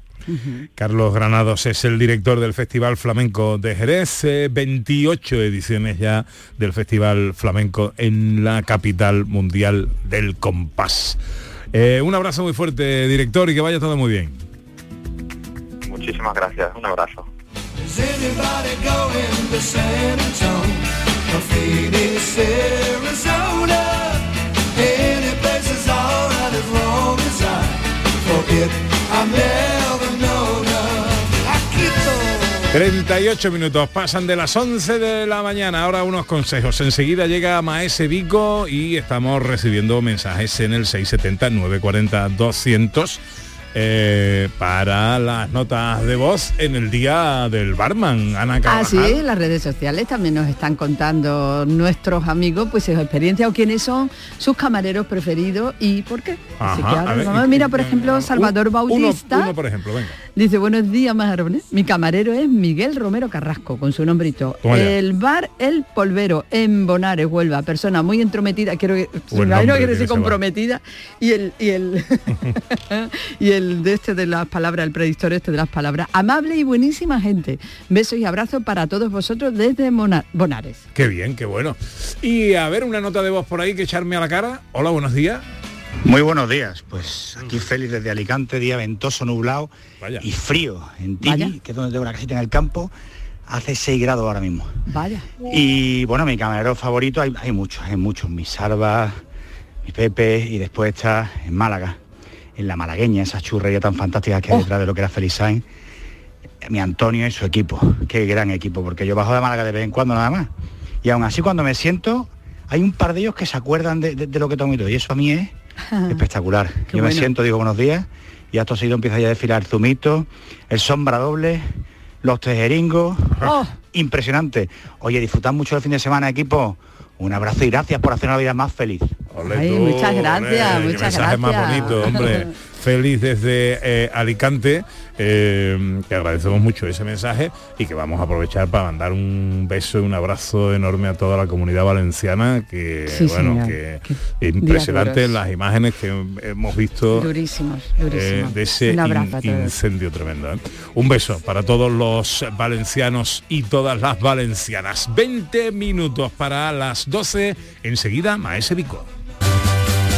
Carlos Granados es el director del Festival Flamenco de Jerez, eh, 28 ediciones ya del Festival Flamenco en la capital mundial del compás. Eh, un abrazo muy fuerte, director, y que vaya todo muy bien. Muchísimas gracias, un abrazo. 38 minutos, pasan de las 11 de la mañana, ahora unos consejos. Enseguida llega Maese Vico y estamos recibiendo mensajes en el 670-940-200 eh, para las notas de voz en el día del barman, Ana Carvajal. Así es, las redes sociales también nos están contando nuestros amigos pues su experiencia o quiénes son sus camareros preferidos y por qué. Así que ahora ver, vamos mira, por ejemplo, Salvador Bautista. Uno, por ejemplo, venga. Dice, buenos días, Majarones. Mi camarero es Miguel Romero Carrasco, con su nombrito. El bar El Polvero, en Bonares, Huelva. Persona muy entrometida, quiero que, que quiere decir comprometida. Y el, y el, y el de este de las palabras, el predictor este de las palabras. Amable y buenísima gente. Besos y abrazos para todos vosotros desde Mona- Bonares. Qué bien, qué bueno. Y a ver, una nota de voz por ahí que echarme a la cara. Hola, buenos días. Muy buenos días, pues aquí feliz desde Alicante, día ventoso, nublado y frío en Tilly, que es donde tengo una casita en el campo, hace 6 grados ahora mismo. Vaya. Y bueno, mi camarero favorito hay, hay muchos, hay muchos, mi Salva, mi Pepe y después está en Málaga, en la malagueña, esa churrería tan fantástica que hay detrás de lo que era Feliz Sainz, mi Antonio y su equipo, qué gran equipo, porque yo bajo de Málaga de vez en cuando nada más. Y aún así cuando me siento, hay un par de ellos que se acuerdan de, de- de lo que tomo y todo, y eso a mí es espectacular. Yo me siento, digo buenos días, y acto seguido empieza ya a desfilar el zumito, el sombra doble, los tejeringos. Oh. Impresionante. Oye, disfrutad mucho el fin de semana, equipo. Un abrazo y gracias por hacer una vida más feliz. Ay, muchas gracias, muchas más gracias. bonito, hombre. Feliz desde eh, Alicante, eh, que agradecemos mucho ese mensaje y que vamos a aprovechar para mandar un beso y un abrazo enorme a toda la comunidad valenciana, que Sí, bueno, que Qué impresionante las imágenes que hemos visto Durísimos, eh, durísimos. de ese in- incendio tremendo. Un beso para todos los valencianos y todas las valencianas. 20 minutos para las 12. Enseguida, Maese Vico.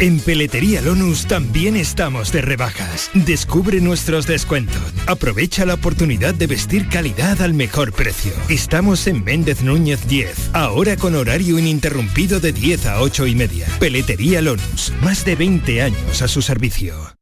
En Peletería Lonus también estamos de rebajas. Descubre nuestros descuentos. Aprovecha la oportunidad de vestir calidad al mejor precio. Estamos en Méndez Núñez 10, ahora con horario ininterrumpido de 10 a 8 y media. Peletería Lonus, más de 20 años a su servicio.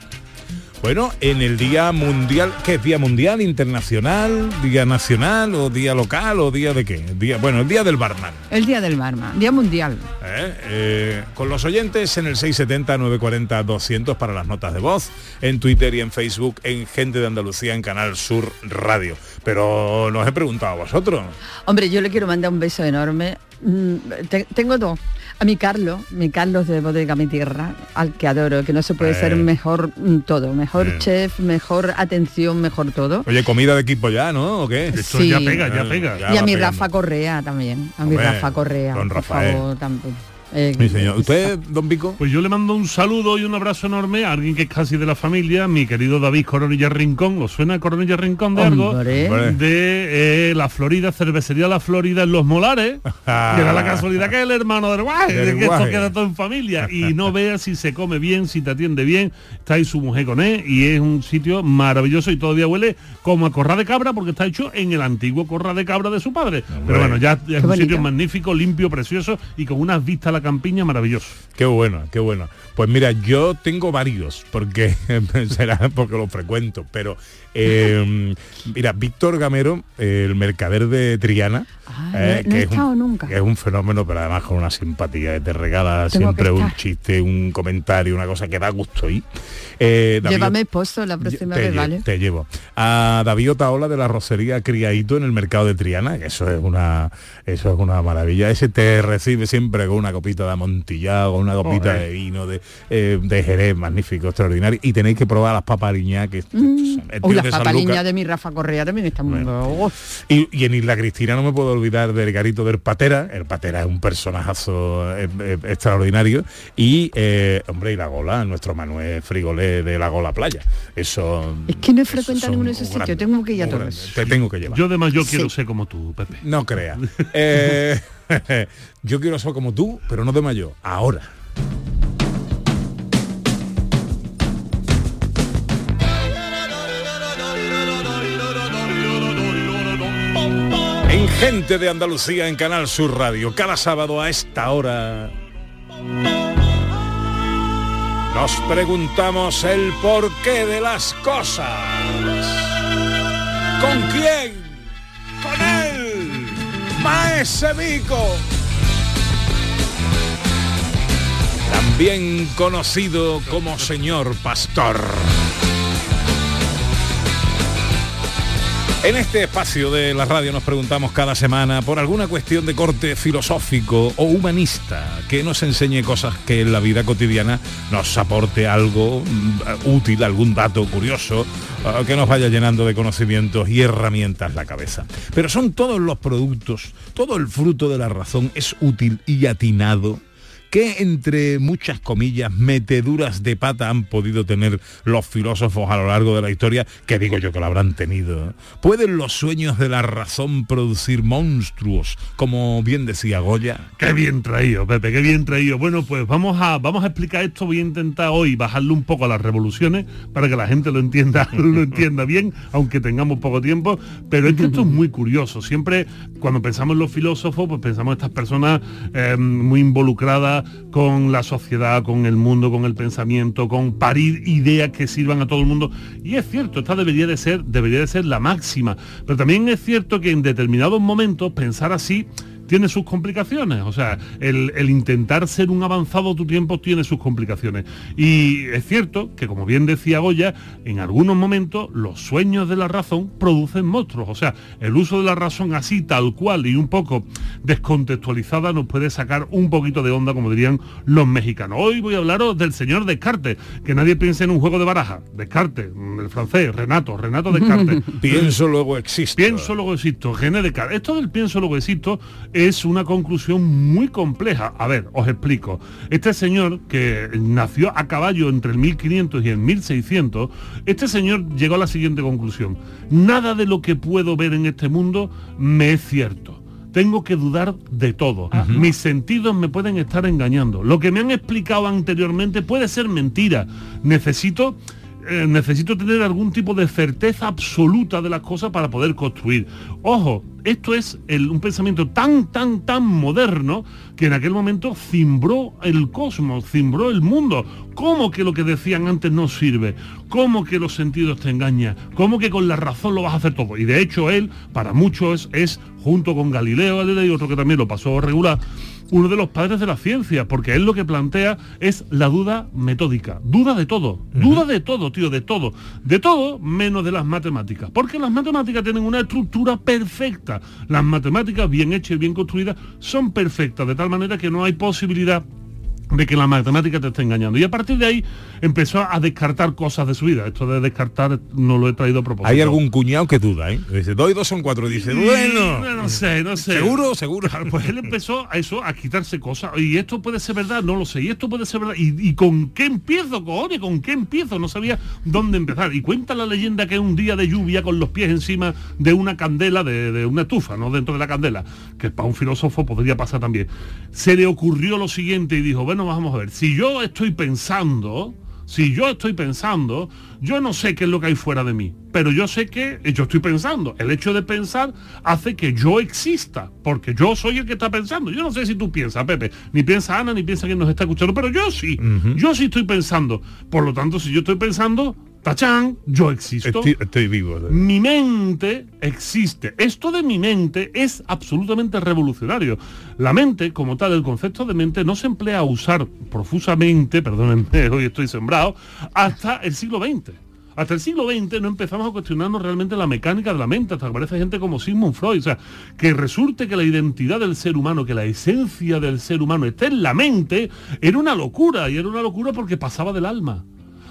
Bueno, en el Día Mundial, ¿qué es Día Mundial, Internacional, Día Nacional o Día Local o Día de qué? Día, bueno, el Día del Barman. El Día del Barman, Día Mundial. ¿eh? Eh, con los oyentes en el 670-940-200 para las notas de voz, en Twitter y en Facebook, en Gente de Andalucía, en Canal Sur Radio. Pero nos he preguntado a vosotros. Hombre, yo le quiero mandar un beso enorme. Mm, te- tengo dos. A mi Carlos, mi Carlos de Bodega Mi Tierra, al que adoro, que no se puede Eh. ser mejor mm, todo, mejor Eh. chef, mejor atención, mejor todo. Oye, comida de equipo ya, ¿no? ¿O qué? Sí. ya pega, ya pega. y a mi Rafa Correa también, a mi Hombre, Rafa Correa, don por Rafael. favor, también. Eh, Sí, señor. ¿Usted, don Pico? Pues yo le mando un saludo y un abrazo enorme a alguien que es casi de la familia, mi querido David Coronilla Rincón. ¿Os suena Coronilla Rincón de algo? De eh, la Florida, cervecería La Florida en Los Molares, que da la casualidad que es el hermano del de que esto queda todo en familia. Y no vea si se come bien, si te atiende bien, está ahí su mujer con él y es un sitio maravilloso y todavía huele como a corra de cabra porque está hecho en el antiguo corra de cabra de su padre. Pero bueno, ya es un bonito. sitio magnífico, limpio, precioso y con unas vistas a la campiña maravilloso. Qué bueno, qué bueno. Pues mira, yo tengo varios, porque será porque los frecuento, pero eh, mira, Víctor Gamero, el mercader de Triana, Ah, eh, no- no he es un- estado nunca. que es un fenómeno, pero además con una simpatía, te regala Tengo siempre un chiste, un comentario, una cosa que da gusto ahí. Eh, David- Llévame esposo la próxima te, vez, ¿vale? te llevo. A David Otaola de la Rocería Criadito en el mercado de Triana, que eso es una eso es una maravilla. Ese te recibe siempre con una copita de amontillado, con una copita Joder. de vino, de, eh, de Jerez, magnífico, extraordinario. Y tenéis que probar las papariñas que Mm. De San de mi Rafa Correa también está muy... Oh, y, y en Isla Cristina no me puedo olvidar del Garito del Patera. El Patera es un personajazo eh, eh, extraordinario. Y, eh, hombre, y la Gola, nuestro Manuel Frigolé de la Gola Playa. Eso... Es que no he frecuentado ninguno de esos sitios, tengo que ir a todos. Te tengo que llevar. Yo además yo Sí. quiero ser como tú, Pepe. No creas. Eh, yo quiero ser como tú, pero no de mayor. Ahora. En Gente de Andalucía en Canal Sur Radio, cada sábado a esta hora nos preguntamos el porqué de las cosas. ¿Con quién? Con él, Maese Vico. También conocido como señor pastor. En este espacio de la radio nos preguntamos cada semana por alguna cuestión de corte filosófico o humanista que nos enseñe cosas que en la vida cotidiana nos aporte algo mm, útil, algún dato curioso, ah, que nos vaya llenando de conocimientos y herramientas la cabeza. Pero son todos los productos, todo el fruto de la razón es útil y atinado ¿Qué, entre muchas comillas, meteduras de pata han podido tener los filósofos a lo largo de la historia? Que digo yo que lo habrán tenido. ¿Pueden los sueños de la razón producir monstruos, como bien decía Goya? Qué bien traído, Pepe, qué bien traído. Bueno, pues vamos a, vamos a explicar esto. Voy a intentar hoy bajarle un poco a las revoluciones para que la gente lo entienda, lo entienda bien, aunque tengamos poco tiempo. Pero es que esto es muy curioso. Siempre cuando pensamos en los filósofos, pues pensamos en estas personas eh, muy involucradas con la sociedad, con el mundo, con el pensamiento, con parir ideas que sirvan a todo el mundo. Y es cierto, esta debería de ser, debería de ser la máxima. Pero también es cierto que en determinados momentos pensar así tiene sus complicaciones. O sea, el, el intentar ser un avanzado a tu tiempo tiene sus complicaciones. Y es cierto que, como bien decía Goya, en algunos momentos los sueños de la razón producen monstruos. O sea, el uso de la razón así, tal cual y un poco descontextualizada nos puede sacar un poquito de onda, como dirían los mexicanos. Hoy voy a hablaros del señor Descartes, que nadie piense en un juego de baraja. Descartes, el francés, Renato, Renato Descartes. Pienso luego existo. Pienso luego existo, René Descartes. Esto del pienso luego existo es una conclusión muy compleja. A ver, os explico. Este señor que nació a caballo entre el 1500 y el 1600, este señor llegó a la siguiente conclusión. Nada de lo que puedo ver en este mundo me es cierto. Tengo que dudar de todo. Mis sentidos me pueden estar engañando. Lo que me han explicado anteriormente puede ser mentira. Necesito eh, necesito tener algún tipo de certeza absoluta de las cosas para poder construir. Ojo, esto es el- un pensamiento tan, tan, tan moderno que en aquel momento cimbró el cosmos, cimbró el mundo. ¿Cómo que lo que decían antes no sirve? ¿Cómo que los sentidos te engañan? ¿Cómo que con la razón lo vas a hacer todo? Y de hecho él, para muchos, es, junto con Galileo Galilei, otro que también lo pasó regular, uno de los padres de la ciencia, porque él lo que plantea es la duda metódica. Duda de todo, duda de todo, tío, de todo. De todo menos de las matemáticas. Porque las matemáticas tienen una estructura perfecta. Las matemáticas bien hechas y bien construidas son perfectas, de tal manera que no hay posibilidad de que la matemática te está engañando. Y a partir de ahí empezó a descartar cosas de su vida. Esto de descartar no lo he traído a propósito. Hay algún cuñado que duda, ¿eh? Dice, dos y dos son cuatro. Dice, bueno. No, no sé, no sé. ¿Seguro? Seguro. Pues él empezó a eso, a quitarse cosas. Y esto puede ser verdad, no lo sé. Y esto puede ser verdad. ¿Y, y con qué empiezo, cojones? ¿Con qué empiezo? No sabía dónde empezar. Y cuenta la leyenda que un día de lluvia con los pies encima de una candela, de, de una estufa, no dentro de la candela, que para un filósofo podría pasar también. Se le ocurrió lo siguiente y dijo, bueno, vamos a ver, si yo estoy pensando, si yo estoy pensando, yo no sé qué es lo que hay fuera de mí, pero yo sé que yo estoy pensando. El hecho de pensar hace que yo exista, porque yo soy el que está pensando. Yo no sé si tú piensas, Pepe, ni piensa Ana, ni piensa quien nos está escuchando, pero yo sí, yo sí estoy pensando. Por lo tanto, si yo estoy pensando, tachán, yo existo. Estoy, estoy vivo. Mi mente existe. Esto de mi mente es absolutamente revolucionario. La mente, como tal, el concepto de mente no se emplea a usar profusamente, perdónenme, hoy estoy sembrado, hasta el siglo XX. Hasta el siglo XX no empezamos a cuestionarnos realmente la mecánica de la mente, hasta que aparece gente como Sigmund Freud. O sea, que resulte que la identidad del ser humano, que la esencia del ser humano esté en la mente, era una locura. Y era una locura porque pasaba del alma.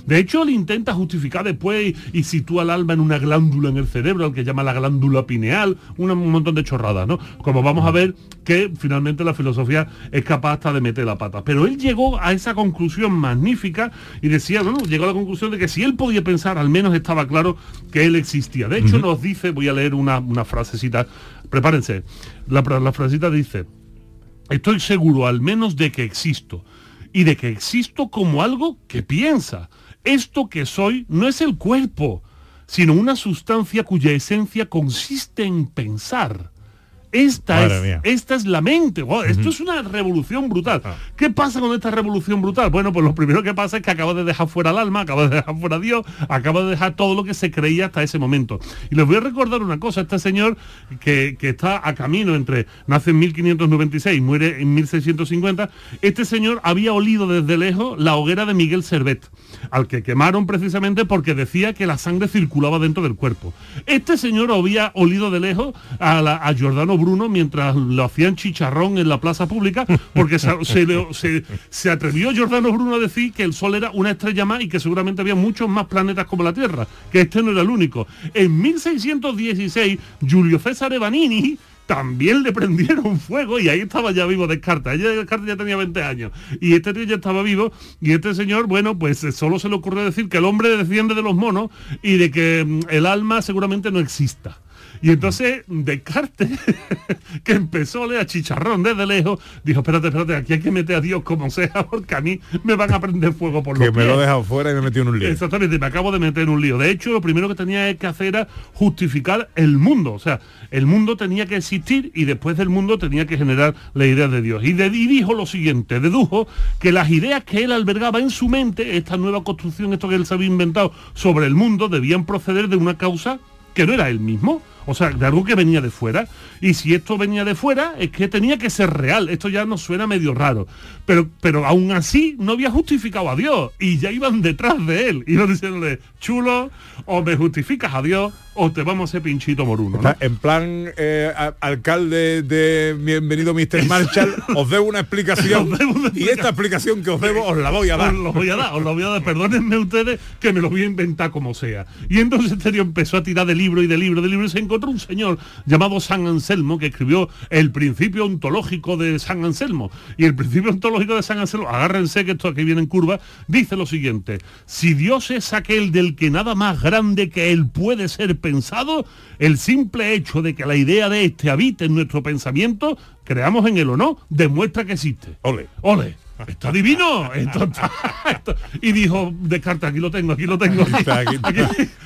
De hecho, él intenta justificar después y, y sitúa el alma en una glándula en el cerebro, al que llama la glándula pineal, un montón de chorradas, ¿no? Como vamos a ver que finalmente la filosofía es capaz hasta de meter la pata. Pero él llegó a esa conclusión magnífica y decía, bueno, llegó a la conclusión de que si él podía pensar, al menos estaba claro que él existía. De hecho, nos dice, voy a leer una, una frasecita, prepárense, la, la frasecita dice, estoy seguro al menos de que existo y de que existo como algo que piensa. Esto que soy no es el cuerpo, sino una sustancia cuya esencia consiste en pensar. Esta, es, esta es la mente. Wow, Esto es una revolución brutal. ¿Qué pasa con esta revolución brutal? Bueno, pues lo primero que pasa es que acaba de dejar fuera el alma, acaba de dejar fuera a Dios, acaba de dejar todo lo que se creía hasta ese momento. Y les voy a recordar una cosa, este señor que, que está a camino entre, nace en 1596 y muere en 1650, este señor había olido desde lejos la hoguera de Miguel Servet, al que quemaron precisamente porque decía que la sangre circulaba dentro del cuerpo. Este señor había olido de lejos a, la- a Giordano Bruno mientras lo hacían chicharrón en la plaza pública, porque se, se le- se- se atrevió Giordano Bruno a decir que el Sol era una estrella más y que seguramente había muchos más planetas como la Tierra, que este no era el único. En 1616, Giulio César Evanini también le prendieron fuego y ahí estaba ya vivo Descartes. Ella Descartes ya tenía 20 años y este tío ya estaba vivo y este señor, bueno, pues solo se le ocurrió decir que el hombre desciende de los monos y de que mm, el alma seguramente no exista. Y entonces Descartes, que empezó a leer a chicharrón desde lejos, dijo, espérate, espérate, aquí hay que meter a Dios como sea, porque a mí me van a prender fuego por Que los me lo he pies". dejado fuera y me he metido en un lío. Exactamente, me acabo de meter en un lío. De hecho, lo primero que tenía que hacer era justificar el mundo. O sea, el mundo tenía que existir y después del mundo tenía que generar la idea de Dios. Y, de- y dijo lo siguiente, dedujo que las ideas que él albergaba en su mente, esta nueva construcción, esto que él se había inventado sobre el mundo, debían proceder de una causa que no era él mismo. O sea, de algo que venía de fuera. Y si esto venía de fuera, es que tenía que ser real. Esto ya nos suena medio raro. Pero, pero aún así no había justificado a Dios. Y ya iban detrás de él. Iban diciéndole, chulo, o me justificas a Dios, o te vamos a hacer pinchito moruno. En plan, eh, a- alcalde de Bienvenido Mr. Marshall, os debo una explicación y esta explicación que os debo os la voy a dar. Os lo voy a dar, os lo voy a dar. Perdónenme ustedes que me lo voy a inventar como sea. Y entonces este tío empezó a tirar de libro y de libro, de libro, y se encontró un señor llamado San Anselmo que escribió el principio ontológico de San Anselmo. Y el principio ontológico de San Anselmo, agárrense que esto aquí viene en curva, dice lo siguiente. Si Dios es aquel del que nada más grande que él puede ser pensado, el simple hecho de que la idea de este habite en nuestro pensamiento, creamos en él o no, demuestra que existe. Ole. Ole. Está divino. Esto está- esto- Y dijo Descartes, aquí lo tengo, aquí lo tengo. Está aquí. Aquí,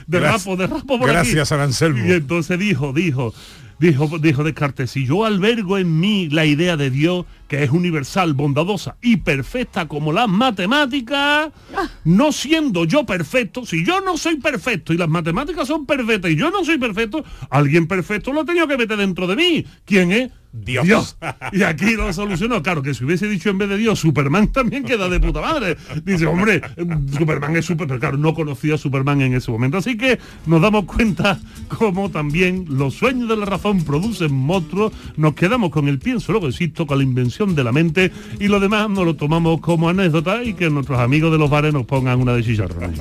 de Gracias- rapo, de rapo por gracias, aquí. Anselmo. Y entonces dijo, dijo, dijo, dijo Descartes, si yo albergo en mí la idea de Dios, que es universal, bondadosa y perfecta como las matemáticas, no siendo yo perfecto, si yo no soy perfecto y las matemáticas son perfectas y yo no soy perfecto, alguien perfecto lo ha tenido que meter dentro de mí. ¿Quién es? Dios. Y aquí lo solucionó. Claro, que si hubiese dicho en vez de Dios, Superman también queda de puta madre. Dice, hombre, Superman es super, pero claro, no conocía a Superman en ese momento. Así que nos damos cuenta cómo también los sueños de la razón producen monstruos. Nos quedamos con el pienso, luego existo con la invención de la mente y lo demás nos lo tomamos como anécdota y que nuestros amigos de los bares nos pongan una de chicharrones.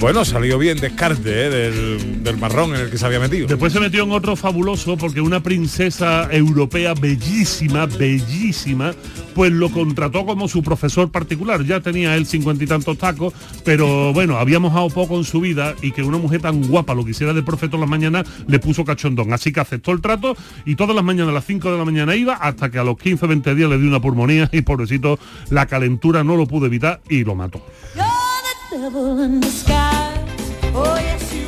Bueno, salió bien descarte ¿eh? del, del marrón en el que se había metido. Después se metió en otro fabuloso porque una princesa europea bellísima, bellísima, pues lo contrató como su profesor particular. Ya tenía él cincuenta y tantos tacos, pero bueno, había mojado poco en su vida y que una mujer tan guapa lo quisiera de profe todas las mañanas, le puso cachondón. Así que aceptó el trato y todas las mañanas a las 5 de la mañana iba hasta que a los 15 o 20 días le dio una pulmonía y pobrecito la calentura no lo pudo evitar y lo mató.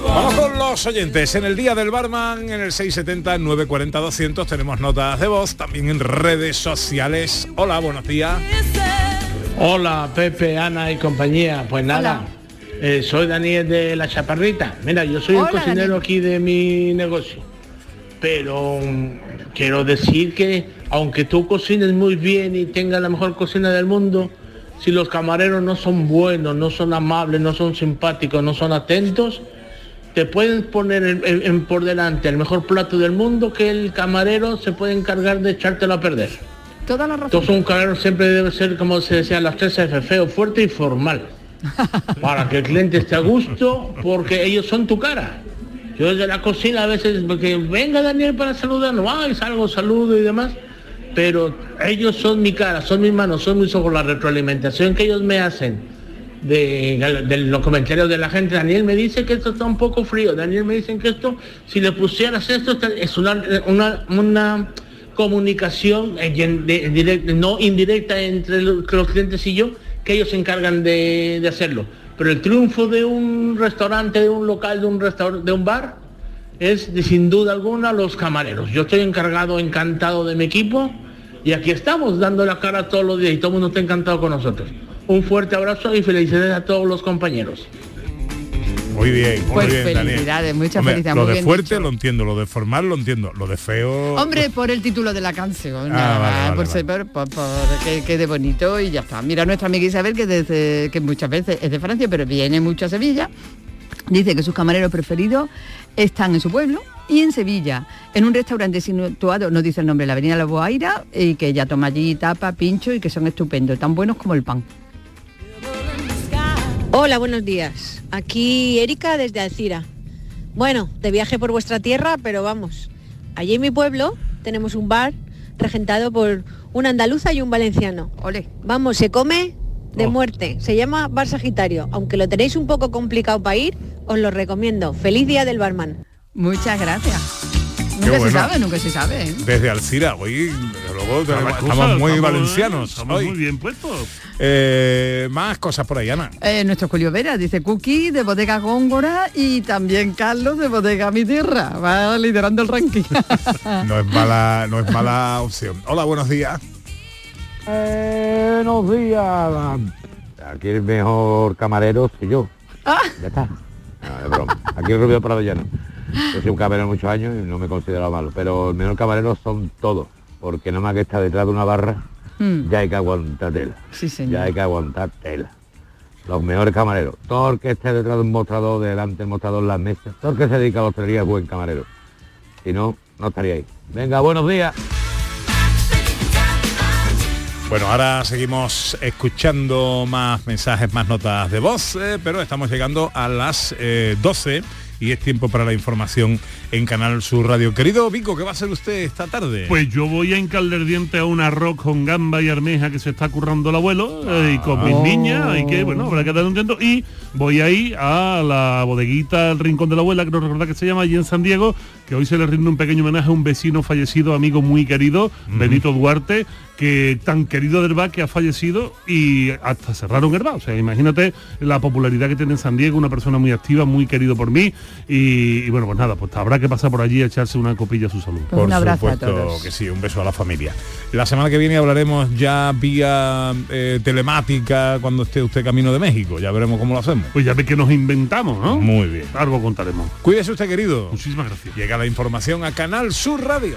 Vamos con los oyentes. En el día del barman, en el 670-940-200 tenemos notas de voz, también en redes sociales. Hola, buenos días. Hola, Pepe, Ana y compañía. Pues nada, eh, soy Daniel de La Chaparrita. Mira, yo soy Hola, el cocinero Daniel. aquí de mi negocio. Pero mm, quiero decir que aunque tú cocines muy bien y tengas la mejor cocina del mundo, si los camareros no son buenos, no son amables, no son simpáticos, no son atentos, te pueden poner en- por delante el mejor plato del mundo que el camarero se puede encargar de echártelo a perder. Toda la razón. Entonces un camarero siempre debe ser, como se decía, las tres F, feo, fuerte y formal. Para que el cliente esté a gusto, porque ellos son tu cara. Yo desde la cocina a veces, porque venga Daniel para saludarnos, ay, salgo, saludo y demás, pero ellos son mi cara, son mis manos, son mis ojos, la retroalimentación que ellos me hacen de, los comentarios de la gente, Daniel me dice que esto está un poco frío, Daniel me dicen que esto, si le pusieras esto, es una, una, comunicación eh, no indirecta entre los, clientes y yo, que ellos se encargan de, de hacerlo. Pero el triunfo de un restaurante, de un local, de un de un bar, es sin duda alguna los camareros. Yo estoy encargado, encantado de mi equipo y aquí estamos dando la cara todos los días y todo el mundo está encantado con nosotros. Un fuerte abrazo y felicidades a todos los compañeros. Muy bien, muy Pues bien, Daniel. felicidades, muchas Hombre, felicidades, Lo de fuerte dicho. lo entiendo, lo de formal lo entiendo, lo de feo. Hombre, por el título de la canción, Ah, nada vale, más, vale, por, vale. ser- por- que quede bonito y ya está. Mira, nuestra amiga Isabel, que, desde, que muchas veces es de Francia, pero viene mucho a Sevilla, dice que sus camareros preferidos están en su pueblo y en Sevilla, en un restaurante situado, no dice el nombre, la avenida La Boaira, y que ella toma allí tapa, pincho y que son estupendos, tan buenos como el pan. Hola, buenos días. Aquí Erika desde Alcira. Bueno, de viaje por vuestra tierra, pero vamos. Allí en mi pueblo tenemos un bar regentado por un andaluza y un valenciano. Ole. Vamos, se come Oh. de muerte. Se llama Bar Sagitario. Aunque lo tenéis un poco complicado para ir, os lo recomiendo. Feliz día del barman. Muchas gracias. Qué Nunca se sabe, nunca se sabe. ¿eh? Desde Alcira, hoy luego tenemos- estamos muy estamos, valencianos. estamos hoy. muy bien puestos. Eh, más cosas por ahí, Ana. Eh, nuestro Julio Vera dice Cookie de Bodega Góngora y también Carlos de Bodega Mi Tierra. Va liderando el ranking. No es mala, no es mala opción. Hola, buenos días. Buenos días. Aquí el mejor camarero soy yo. Ah. Ya está. No, es broma. Aquí el Rubio Prado Llano. Yo soy un camarero muchos años y no me considero malo. Pero el mejor camarero son todos. Porque nada más que está detrás de una barra, Mm. ya hay que aguantar tela. Sí, señor. Ya hay que aguantar tela. Los mejores camareros. Todo el que esté detrás de un mostrador, delante del mostrador, las mesas. Todo el que se dedica a la hostelería es buen camarero. Si no, no estaría ahí. Venga, buenos días. Bueno, ahora seguimos escuchando más mensajes, más notas de voz, eh, pero estamos llegando a las eh, 12 y es tiempo para la información en Canal Sur Radio. Querido Vico, ¿qué va a hacer usted esta tarde? Pues yo voy a hincarle el diente a un arroz con gamba y armeja que se está currando el abuelo eh, y con mis Oh. niñas, y que bueno, habrá que un tiento. Y voy ahí a la bodeguita El Rincón de la Abuela, creo recordar que se llama, allí en San Diego, que hoy se le rinde un pequeño homenaje a un vecino fallecido, amigo muy querido, Benito Duarte, que tan querido del bar que ha fallecido y hasta cerraron el bar. O sea, imagínate la popularidad que tiene en San Diego, una persona muy activa, muy querido por mí. Y, y bueno, pues nada, pues habrá que pasar por allí a echarse una copilla a su salud. Por supuesto que sí, un beso a la familia. La semana que viene hablaremos ya vía eh, telemática cuando esté usted camino de México. Ya veremos cómo lo hacemos. Pues ya ve que nos inventamos, ¿no? Muy bien. Algo contaremos. Cuídese usted, querido. Muchísimas gracias. Llega la información a Canal Sur Radio.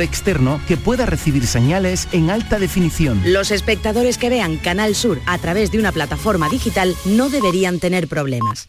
externo que pueda recibir señales en alta definición. Los espectadores que vean Canal Sur a través de una plataforma digital no deberían tener problemas.